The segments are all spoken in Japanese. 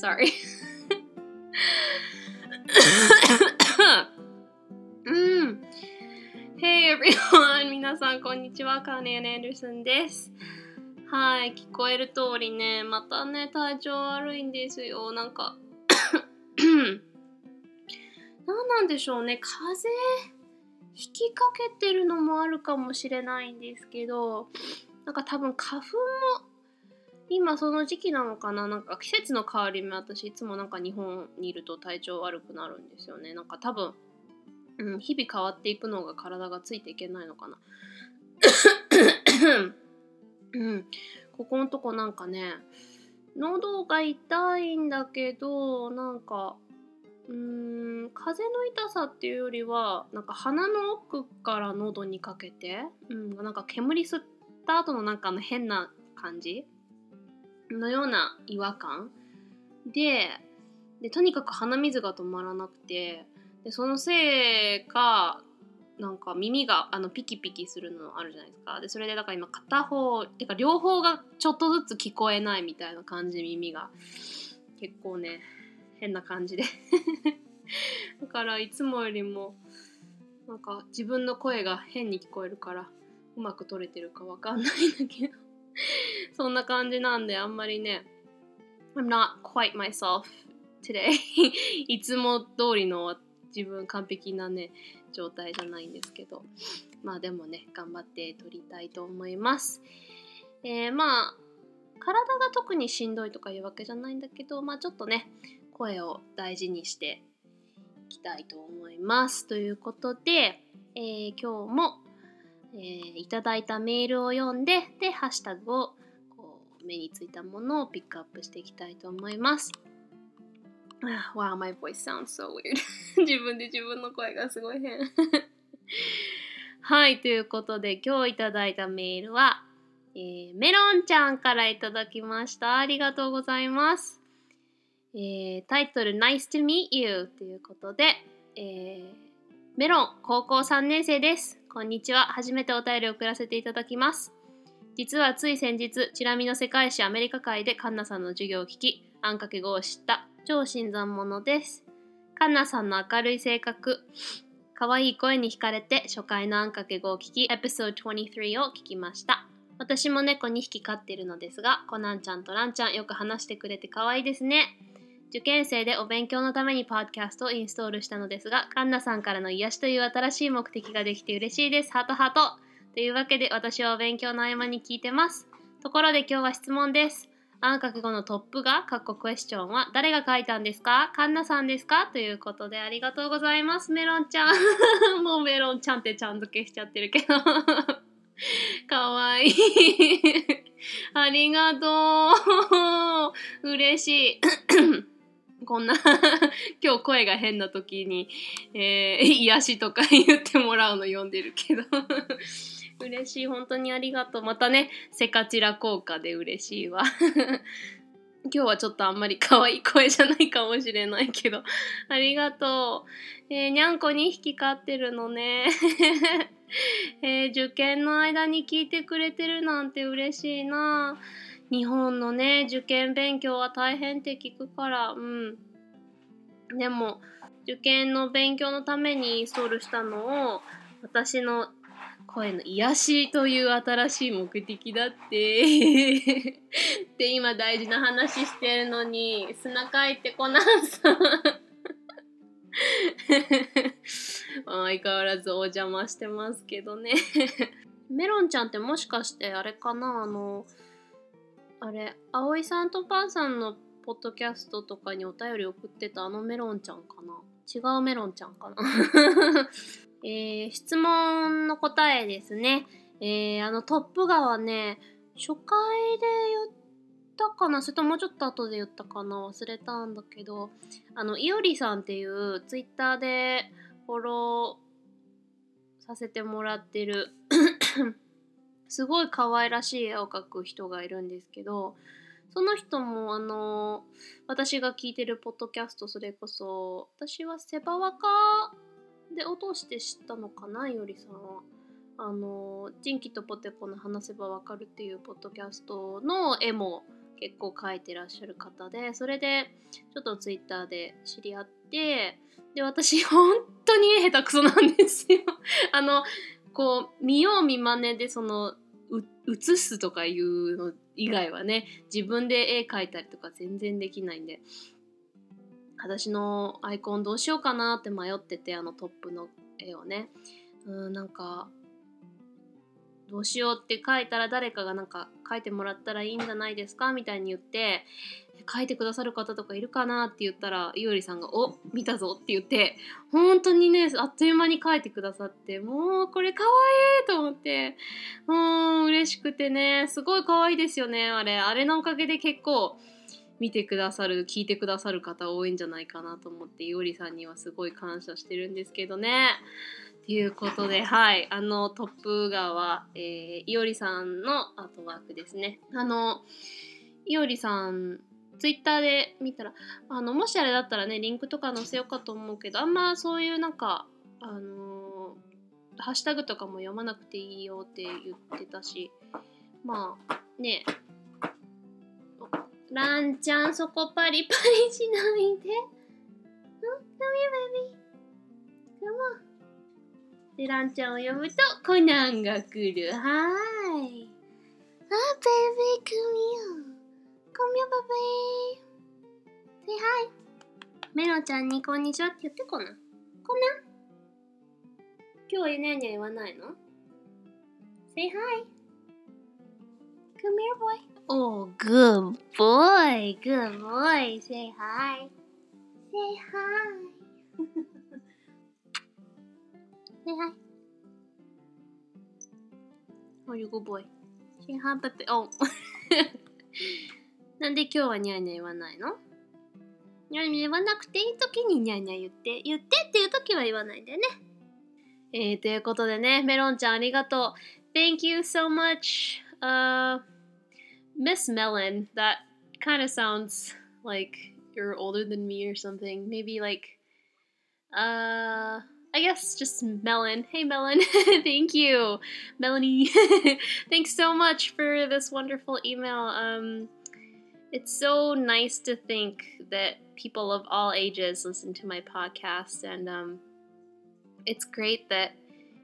sorry. うん。Hey everyone! 皆さん、こんにちは。カーネアン・アンダーソンです。はい、聞こえる通りね、またね、体調悪いんですよ。なんか 何なんでしょうね、風邪引きかけてるのもあるかもしれないんですけどなんか多分花粉も今その時期なのかな？なんか季節の変わり目私いつもなんか日本にいると体調悪くなるんですよね。なんか多分、うん、日々変わっていくのが体がついていけないのかな。うん。ここのとこなんかね喉が痛いんだけどなんかうん風の痛さっていうよりはなんか鼻の奥から喉にかけて、うん、なんか煙吸った後のなんかの変な感じのような違和感。ででとにかく鼻水が止まらなくてでそのせいかなんか耳があのピキピキするのあるじゃないですか。でそれでだから今片方てか両方がちょっとずつ聞こえないみたいな感じ耳が。結構ね変な感じで。だからいつもよりもなんか自分の声が変に聞こえるからうまく撮れてるかわかんないんだけど。そんな感じなんであんまりね I'm not quite myself today. いつも通りの自分完璧なね状態じゃないんですけど。まあでもね頑張って撮りたいと思います。えー、まあ体が特にしんどいとかいうわけじゃないんだけどまあちょっとね声を大事にしていきたいと思います。ということで、えー、今日も、えー、いただいたメールを読んで、で、ハッシュタグを目についたものをピックアップしていきたいと思います。wow, my voice sounds so weird. 自分で自分の声がすごい変。はい、ということで今日いただいたメールは、えー、メロンちゃんからいただきました。ありがとうございます。えー、タイトル Nice to meet you ということで、えー、メロン高校3年生です。こんにちは。初めてお便りを送らせていただきます。実はつい先日、チラ見の世界史アメリカ会でカンナさんの授業を聞き、あんかけ語を知った超新参者です。カンナさんの明るい性格、可愛い声に惹かれて初回のあんかけ語を聞き、エピソード23を聞きました。私も猫2匹飼っているのですが、コナンちゃんとランちゃんよく話してくれて可愛いですね。受験生でお勉強のためにパッドキャストをインストールしたのですが、カンナさんからの癒しという新しい目的ができて嬉しいです。ハトハトというわけで私はお勉強の合間に聞いてます。ところで今日は質問です。暗覚語のトップが、カッコクエスチョンは誰が書いたんですか？カンナさんですか？ということでありがとうございます。メロンちゃん。もうメロンちゃんってちゃん付けしちゃってるけど。かわいい。ありがとう。嬉しい。こんな 今日声が変な時に、えー、癒しとか言ってもらうの読んでるけど嬉しい。本当にありがとう。またねセカチラ効果で嬉しいわ。今日はちょっとあんまり可愛い声じゃないかもしれないけど。ありがとう、えー、にゃんこ2匹飼ってるのね。えー、受験の間に聞いてくれてるなんて嬉しいな。日本のね受験勉強は大変って聞くから。うん。でも受験の勉強のためにインストールしたのを私の声の癒しという新しい目的だって。で今大事な話してるのに砂かいてこなさ。相変わらずお邪魔してますけどね。メロンちゃんってもしかしてあれかな？あのあれ、葵さんとパンさんのポッドキャストとかにお便り送ってたあのメロンちゃんかな？違うメロンちゃんかな？えー、質問の答えですね。えー、あのトップガはね、初回で言ったかな？それともうちょっと後で言ったかな？忘れたんだけど、あの、いおりさんっていうツイッターでフォローさせてもらってる すごい可愛らしい絵を描く人がいるんですけどその人もあの私が聞いてるポッドキャストそれこそ私はセバワカで落として知ったのかなよりさんは。あの「人気とポテコの話せばわかる」っていうポッドキャストの絵も結構描いてらっしゃる方でそれでちょっとツイッターで知り合ってで私 本当に絵下手くそなんですよ。あのこう見よう見まねでその写すとかいうの以外はね自分で絵描いたりとか全然できないんで。私のアイコンどうしようかなって迷っててあのトップの絵をね。うんなんかどうしようって書いたら誰かがなんか書いてもらったらいいんじゃないですかみたいに言って書いてくださる方とかいるかなって言ったらいおりさんが「お見たぞ」って言って本当にねあっという間に書いてくださってもうこれかわいいと思ってうん嬉しくてねすごい可愛いですよねあれ。あれのおかげで結構見てくださる聞いてくださる方多いんじゃないかなと思っていおりさんにはすごい感謝してるんですけどね。ということで、はい、あのトップ画は、えー、いおりさんのアートワークですね。あのいおりさんツイッターで見たらあのもしあれだったらねリンクとか載せようかと思うけどあんまそういうなんかあの、ハッシュタグとかも読まなくていいよって言ってたしまあねランちゃんそこパリパリしないで。うん Come here, baby. Come on. で、ランちゃんを呼ぶとコナンが来る。はーい。あ、ベイビー、come here. Come here, baby. Say hi. メロちゃんにこんにちはって言ってこな。こんな今日はニャニャ言わないの ?Say hi. Come here, boy. Oh, good boy. Good boy. Say hi. Say hi. Say hi. Oh, you good boy. Say hi, baby. Oh. なんで今日はニャーニャー言わないの？ニャーニャー言わなくていい時にニャーニャー言って、言ってっていう時は言わないんだよね。えー、ということでね、メロンちゃんありがとう。Thank you so much. Uh, Miss Melon, that kind of sounds like you're older than me or something. Maybe like, uh, I guess just Melon. Hey, Melon. Thank you, Melanie. Thanks so much for this wonderful email. Um, it's so nice to think that people of all ages listen to my podcast, and um, it's great that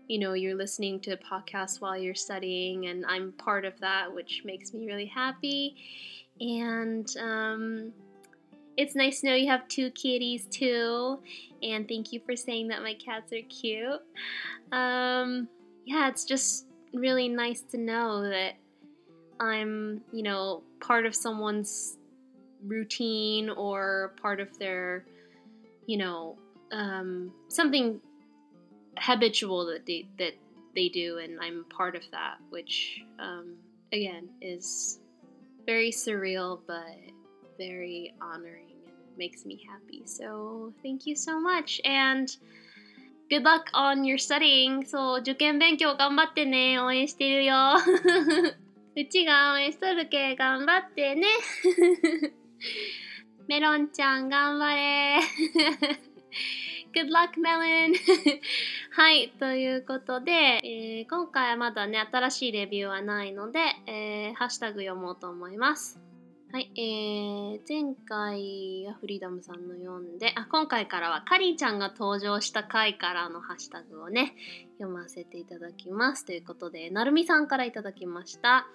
you know you're listening to podcasts while you're studying, and I'm part of that, which makes me really happy. And um, it's nice to know you have two kitties too. And thank you for saying that my cats are cute. Um, yeah, it's just really nice to know that I'm, you know, part of someone's routine or part of their, you know, um, something habitual that they that they do, and I'm part of that, which um, again is very surreal but very honoring and makes me happy. So thank you so much and good luck on your studying. そう、受験勉強頑張ってね。応援してるよ。うちが応援しとるけ頑張ってね。メロンちゃん頑張れ。 Good luck, Melon! はい、ということで、えー、今回はまだね、新しいレビューはないので、えー、ハッシュタグ読もうと思います。はい、えー、前回はフリーダムさんの読んで、あ、今回からはカリーちゃんが登場した回からのハッシュタグをね、読ませていただきます。ということで、なるみさんからいただきました。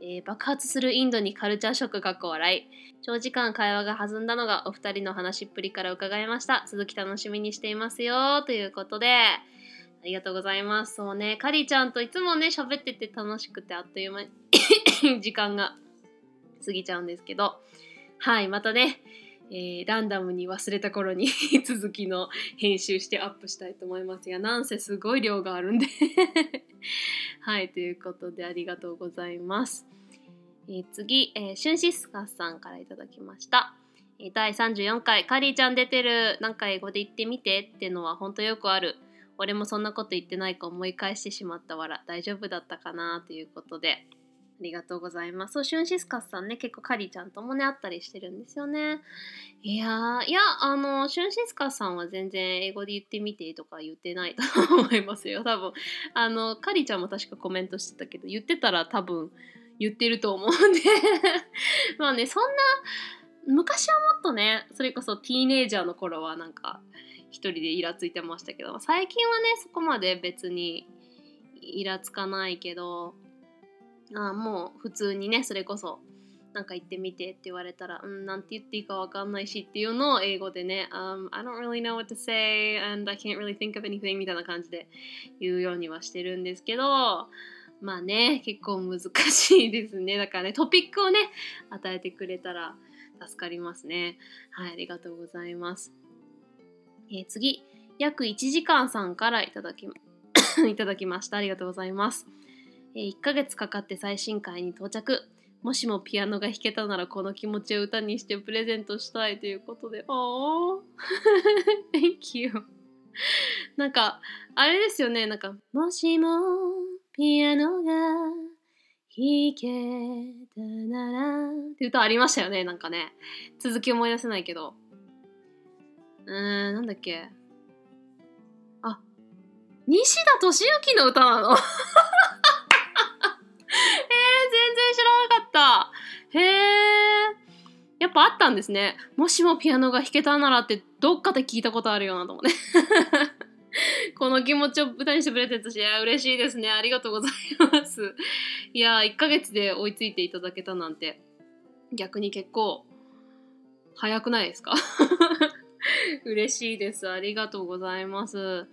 えー、爆発するインドにカルチャーショックが笑い。長時間会話が弾んだのがお二人の話っぷりから伺いました。続き楽しみにしていますよということで。ありがとうございます。そうね。カリちゃんといつもね喋ってて楽しくてあっという間に 時間が過ぎちゃうんですけど。はいまたね。えー、ランダムに忘れた頃に 続きの編集してアップしたいと思います。がなんせすごい量があるんで。はいということでありがとうございます、えー、次、えー、シュンシスカスさんから頂きました。第34回カリーちゃん出てる。なんか英語で言ってみてってのは本当よくある。俺もそんなこと言ってないか思い返してしまったわら大丈夫だったかなということで。ありがとうございます。そう、シュンシスカスさんね、結構カリちゃんともね、会ったりしてるんですよね。いや、いや、あの、シュンシスカスさんは全然英語で言ってみてとか言ってないと思いますよ。多分、あの、カリちゃんも確かコメントしてたけど、言ってたら多分言ってると思うんで まあね、そんな、昔はもっとね、それこそティーネイジャーの頃はなんか、一人でイラついてましたけど、最近はね、そこまで別にイラつかないけど、あもう普通にねそれこそなんか言ってみてって言われたら、うん、なんて言っていいかわかんないしっていうのを英語でね、um, I don't really know what to say and I can't really think of anything みたいな感じで言うようにはしてるんですけど、まあね、結構難しいですね。だからね、トピックをね、与えてくれたら助かりますね。はい、ありがとうございます。えー、次、約1時間さんからいただき、いただきました。ありがとうございます。え1ヶ月かかって最新回に到着。もしもピアノが弾けたならこの気持ちを歌にしてプレゼントしたいということで。おー Thank you. なんか、あれですよね。なんか、もしもピアノが弾けたならって歌ありましたよね。なんかね。続き思い出せないけど。うーん、なんだっけ。あ、西田敏行の歌なの？全然知らなかったへえ。やっぱあったんですね。もしもピアノが弾けたならってどっかで聞いたことあるよなと思って。この気持ちを歌にしてプレゼントし、いや、嬉しいですね。ありがとうございます。いや、1ヶ月で追いついていただけたなんて、逆に結構、早くないですか？嬉しいです。ありがとうございます。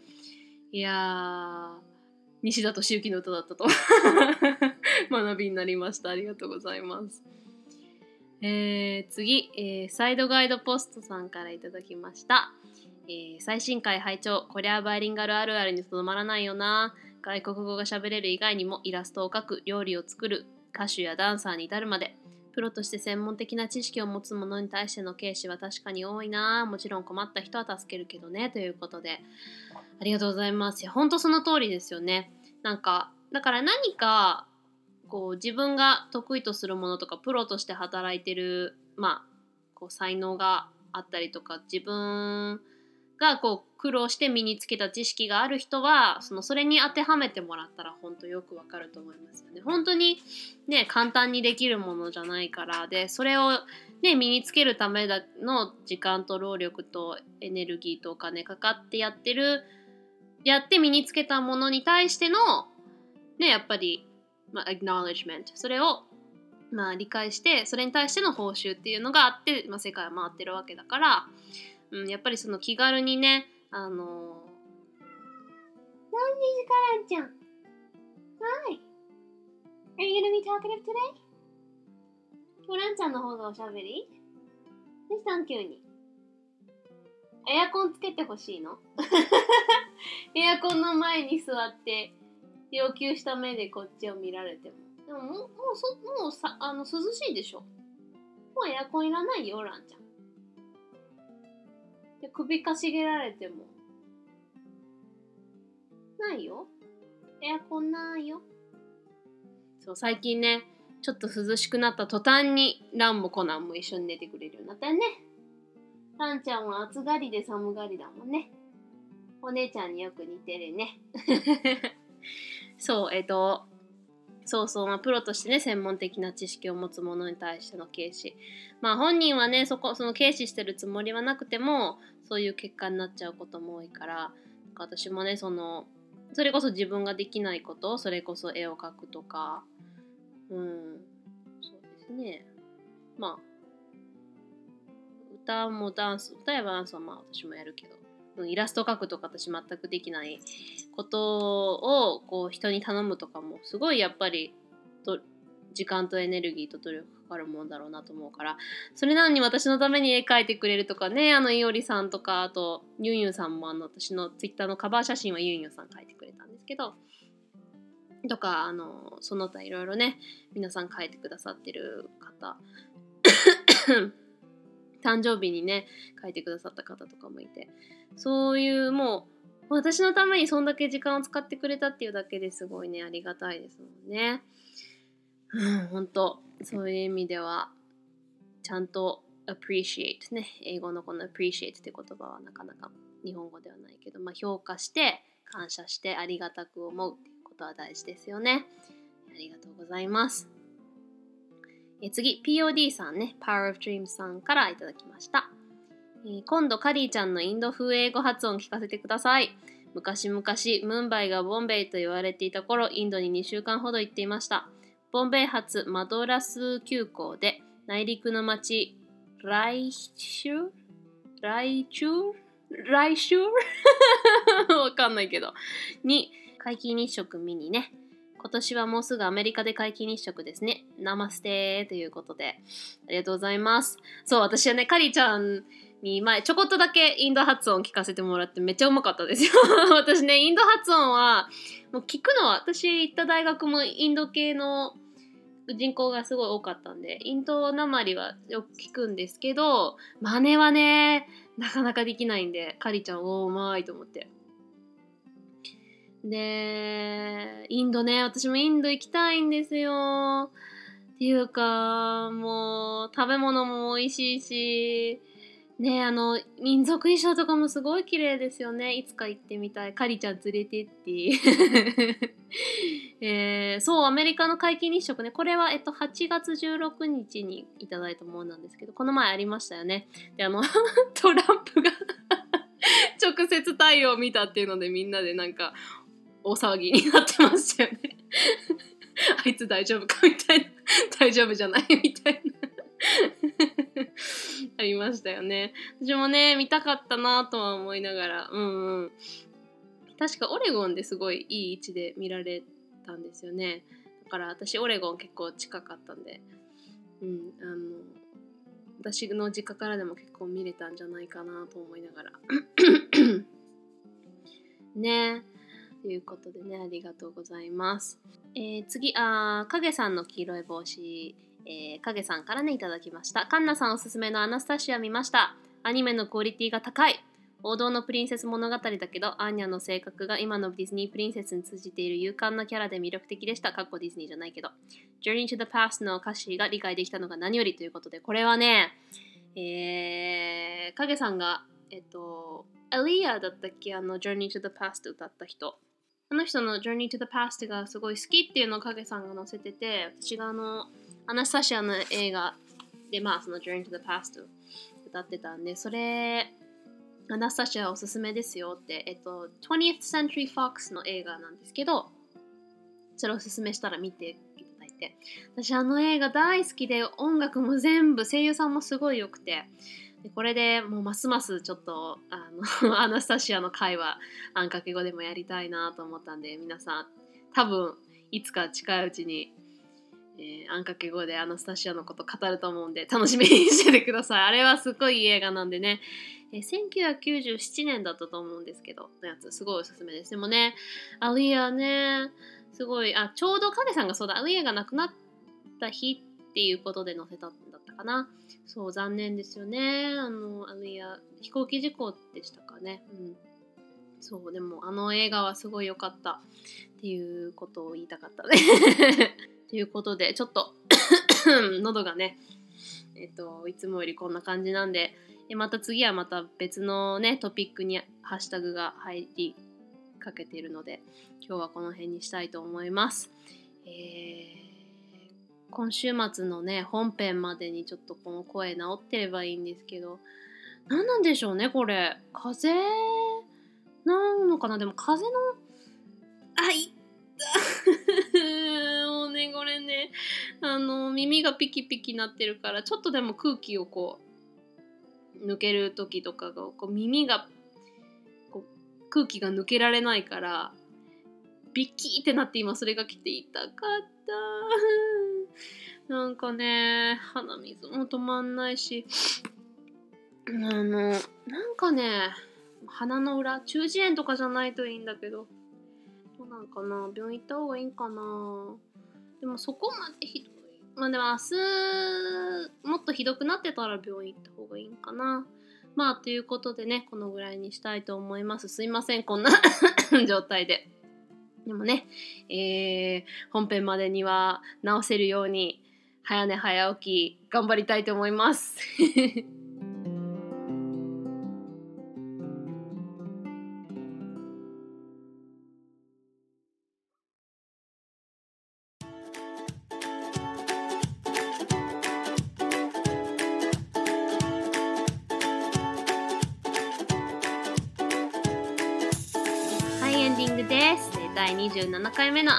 いやー、西田敏行の歌だったと学びになりました。ありがとうございます。えー、次、えー、サイドガイドポストさんからいただきました。えー、最新回拝聴こりゃバイリンガルあるあるにとどまらないよな。外国語が喋れる以外にもイラストを描く、料理を作る、歌手やダンサーに至るまで、プロとして専門的な知識を持つ者に対しての軽視は確かに多いな。もちろん困った人は助けるけどね。ということで、ありがとうございます。いや、ほんとその通りですよね。なんか、だから何かこう自分が得意とするものとかプロとして働いてる、まあ、こう才能があったりとか自分がこう苦労して身につけた知識がある人はそのそれに当てはめてもらったら本当よくわかると思いますよね。本当にね簡単にできるものじゃないからでそれをね身につけるための時間と労力とエネルギーとお金かかってやってるやって身につけたものに対してのねやっぱりまあ、acknowledgement それをまあ理解してそれに対しての報酬っていうのがあって、まあ、世界は回ってるわけだから、うん、やっぱりその気軽にねあのー、何時からんちゃん？Hi Are you gonna be talkative today? 今日ランちゃんの方がおしゃべり？どうしたん急に。エアコンつけてほしいの？エアコンの前に座って要求した目でこっちを見られても。でももう、もうそ、もうさ、あの、涼しいでしょ。もうエアコンいらないよ、ランちゃん。で、首かしげられても。ないよ。エアコンないよ。そう、最近ね、ちょっと涼しくなった途端に、ランもコナンも一緒に寝てくれるようになったよね。ランちゃんは暑がりで寒がりだもんね。お姉ちゃんによく似てるね。そう、えっ、ー、と、そうそう、まあ、プロとしてね、専門的な知識を持つ者に対しての軽視。まあ、本人はね、そこ、その軽視してるつもりはなくても、そういう結果になっちゃうことも多いから、私もね、その、それこそ自分ができないこと、それこそ絵を描くとか、うん、そうですね。まあ、歌もダンス、歌やダンスはまあ私もやるけど、イラスト描くとか私全くできないことをこう人に頼むとかもすごいやっぱりと時間とエネルギーと努力かかるもんだろうなと思うからそれなのに私のために絵描いてくれるとかねあのいおりさんとかあとユンユンさんもあの私のツイッターのカバー写真はユンユンさん描いてくれたんですけどとかあのその他いろいろね皆さん書いてくださってる方誕生日にね書いてくださった方とかもいて。そういうもう私のためにそんだけ時間を使ってくれたっていうだけですごいねありがたいですもんね。うん本当。そういう意味ではちゃんと appreciate ね。英語のこの appreciate って言葉はなかなか日本語ではないけど、まあ、評価して感謝してありがたく思うっていうことは大事ですよね。ありがとうございます。え次 POD さんね Power of Dreams さんからいただきました。え今度カリーちゃんのインド風英語発音聞かせてください。昔々ムンバイがボンベイと言われていた頃インドに2週間ほど行っていました。ボンベイ発マドラス急行で内陸の町ライシュ？ライチュ？ーライシュ？ー わかんないけど。に皆既日食見にね今年はもうすぐアメリカで皆既日食ですね。ナマステということで、ありがとうございます。そう、私はね、カリちゃんに前ちょこっとだけインド発音聞かせてもらってめっちゃうまかったですよ 私ねインド発音はもう聞くのは私行った大学もインド系の人口がすごい多かったんでインドなまりはよく聞くんですけど真似はねなかなかできないんでカリちゃんおーうまいと思ってでインドね私もインド行きたいんですよ。っていうかもう食べ物も美味しいしねあの民族衣装とかもすごい綺麗ですよね。いつか行ってみたい。カリちゃん連れてって。えー、そうアメリカの皆既日食ね。これは、えっと、8月16日にいただいたものなんですけどこの前ありましたよね。であの トランプが 直接太陽を見たっていうのでみんなでなんか大騒ぎになってましたよね あいつ大丈夫かみたいな大丈夫じゃないみたいな ありましたよね。私もね、見たかったなとは思いながら、うんうん。確かオレゴンですごいいい位置で見られたんですよね。だから私オレゴン結構近かったんで、うん、あの、私の実家からでも結構見れたんじゃないかなと思いながら。ねえということでね、ありがとうございます。えー、次、あ影さんの黄色い帽子えー、影さんからね、いただきました。カンナさんおすすめのアナスタシア見ました。アニメのクオリティが高い。王道のプリンセス物語だけど、アーニャの性格が今のディズニープリンセスに通じている勇敢なキャラで魅力的でした。かっこディズニーじゃないけど。Journey to the Past の歌詞が理解できたのが何よりということで、これはね、えー、影さんが、えっと、アリアだったっけ？あの Journey to the Past 歌った人。あの人の Journey to the Past がすごい好きっていうのを影さんが載せてて、私があの、アナスタシアの映画で、まあ、その Journey to the Past 歌ってたんで、それ、アナスタシアおすすめですよって、えっと、20th Century Fox の映画なんですけど、それをおすすめしたら見ていただいて、私あの映画大好きで、音楽も全部、声優さんもすごい良くて、でこれでもうますますちょっとあの アナスタシアの会話あんかけ語でもやりたいなと思ったんで皆さん多分いつか近いうちにえー、あんかけ語でアナスタシアのこと語ると思うんで楽しみにしててください。あれはすごいいい映画なんでね、えー、1997年だったと思うんですけど、のやつすごいおすすめです。でもね、アリアね、すごい、あ、ちょうど影さんがそうだ、アリアが亡くなった日っていうことで載せたったかな。そう、残念ですよね。あの、アリア、飛行機事故でしたかね。うん。そう、でもあの映画はすごい良かったっていうことを言いたかったね。ということで、ちょっと 喉がね、えっと、いつもよりこんな感じなんで、また次はまた別のね、トピックにハッシュタグが入りかけているので、今日はこの辺にしたいと思います。えー、今週末のね、本編までにちょっとこの声治ってればいいんですけど、何なんでしょうね、これ。風邪なのかな？でも風の、あ、いもうね、これね、あの、耳がピキピキなってるから、ちょっとでも空気をこう、抜ける時とかが、こう耳が、こう、空気が抜けられないから、ビッキーってなって今それが来て痛かった。なんかね、鼻水も止まんないし、あの、なんかね、鼻の裏、中耳炎とかじゃないといいんだけど、どうなんかな？病院行った方がいいんかな？でもそこまでひどい。まあでも明日、もっとひどくなってたら病院行った方がいいんかな。まあということでね、このぐらいにしたいと思います。すいません、こんな 状態で。でもね、えー、本編までには直せるように早寝早起き頑張りたいと思います。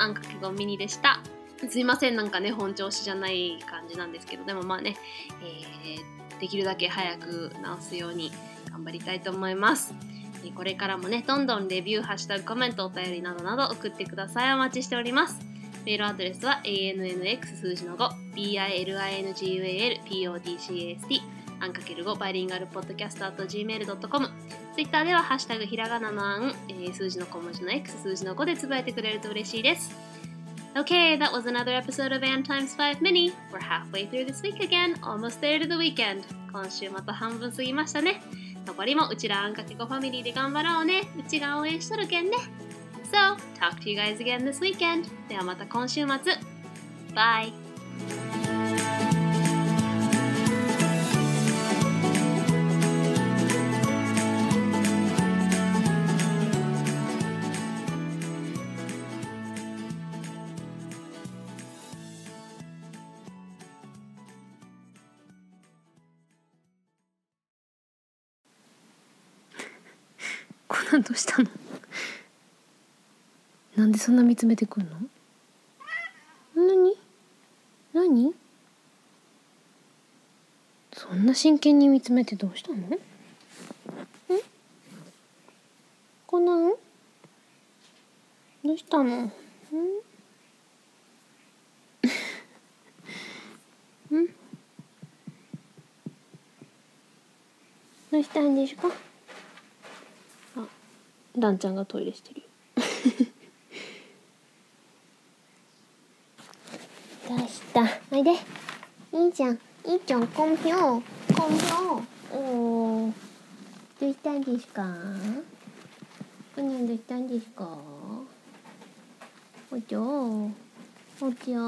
あんかけごミニでした。すいません、なんかね、本調子じゃない感じなんですけど、でもまあね、えー、できるだけ早く直すように頑張りたいと思います。これからもね、どんどんレビュー、ハッシュタグ、コメント、お便りなどなど送ってください。お待ちしております。メールアドレスは ANNX 数字の5、BILINGUALPODCAST アンかける5バイリンガルポッドキャスト at gmail.com ツイッターではハッシュタグひらがなのあん、えー、数字の小文字の X 数字の5でつぶやいてくれると嬉しいです Okay, that was another episode of Ann Times 5 Mini. We're halfway through this week again, almost there to the weekend. 今週また半分過ぎましたね。残りもうちらあんかけごファミリーで頑張ろうね。うちが応援しとるけんね。So, talk to you guys again this weekend. ではまた今週末。Bye! そんな見つめてくんの？何？何？そんな真剣に見つめてどうしたの？んコナンどうしたの？ん？ん？どうしたんですか？ランちゃんがトイレしてるどうしたおいで。いいじゃんいいじゃんコンピョコンピョおどうしたんですか？こにゃんどうしたんですか？おちょおちょ